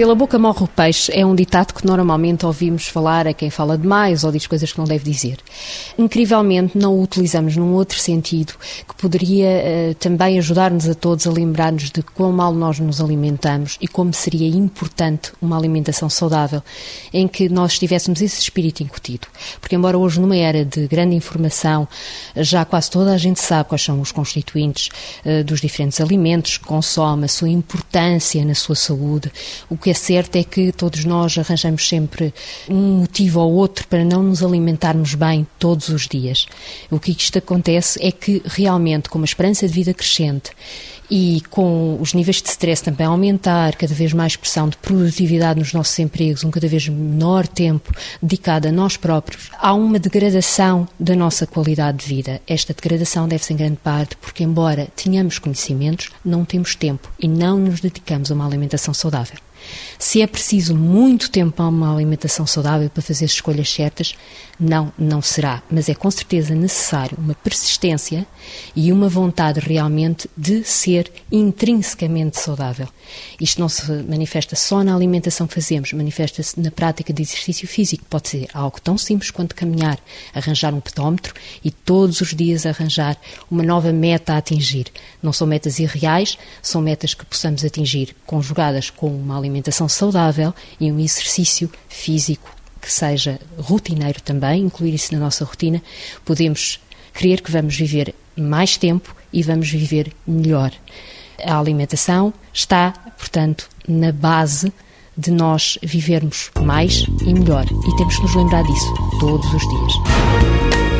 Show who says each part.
Speaker 1: Pela boca morre o peixe é um ditado que normalmente ouvimos falar a quem fala demais ou diz coisas que não deve dizer. Incrivelmente, não o utilizamos num outro sentido que poderia uh, também ajudar-nos a todos a lembrar-nos de quão mal nós nos alimentamos e como seria importante uma alimentação saudável em que nós tivéssemos esse espírito incutido. Porque, embora hoje, numa era de grande informação, já quase toda a gente sabe quais são os constituintes uh, dos diferentes alimentos que consome, a sua importância na sua saúde, o que é certo é que todos nós arranjamos sempre um motivo ou outro para não nos alimentarmos bem todos os dias. O que isto acontece é que realmente, com uma esperança de vida crescente e com os níveis de stress também a aumentar, cada vez mais pressão de produtividade nos nossos empregos, um cada vez menor tempo dedicado a nós próprios, há uma degradação da nossa qualidade de vida. Esta degradação deve-se em grande parte porque, embora tenhamos conhecimentos, não temos tempo e não nos dedicamos a uma alimentação saudável. Se é preciso muito tempo para uma alimentação saudável para fazer as escolhas certas, não, não será. Mas é com certeza necessário uma persistência e uma vontade realmente de ser intrinsecamente saudável. Isto não se manifesta só na alimentação que fazemos, manifesta-se na prática de exercício físico. Pode ser algo tão simples quanto caminhar, arranjar um pedómetro e todos os dias arranjar uma nova meta a atingir. Não são metas irreais, são metas que possamos atingir conjugadas com uma alimentação saudável e um exercício físico que seja rotineiro também, incluir isso na nossa rotina, podemos crer que vamos viver mais tempo e vamos viver melhor. A alimentação está, portanto, na base de nós vivermos mais e melhor. E temos que nos lembrar disso todos os dias.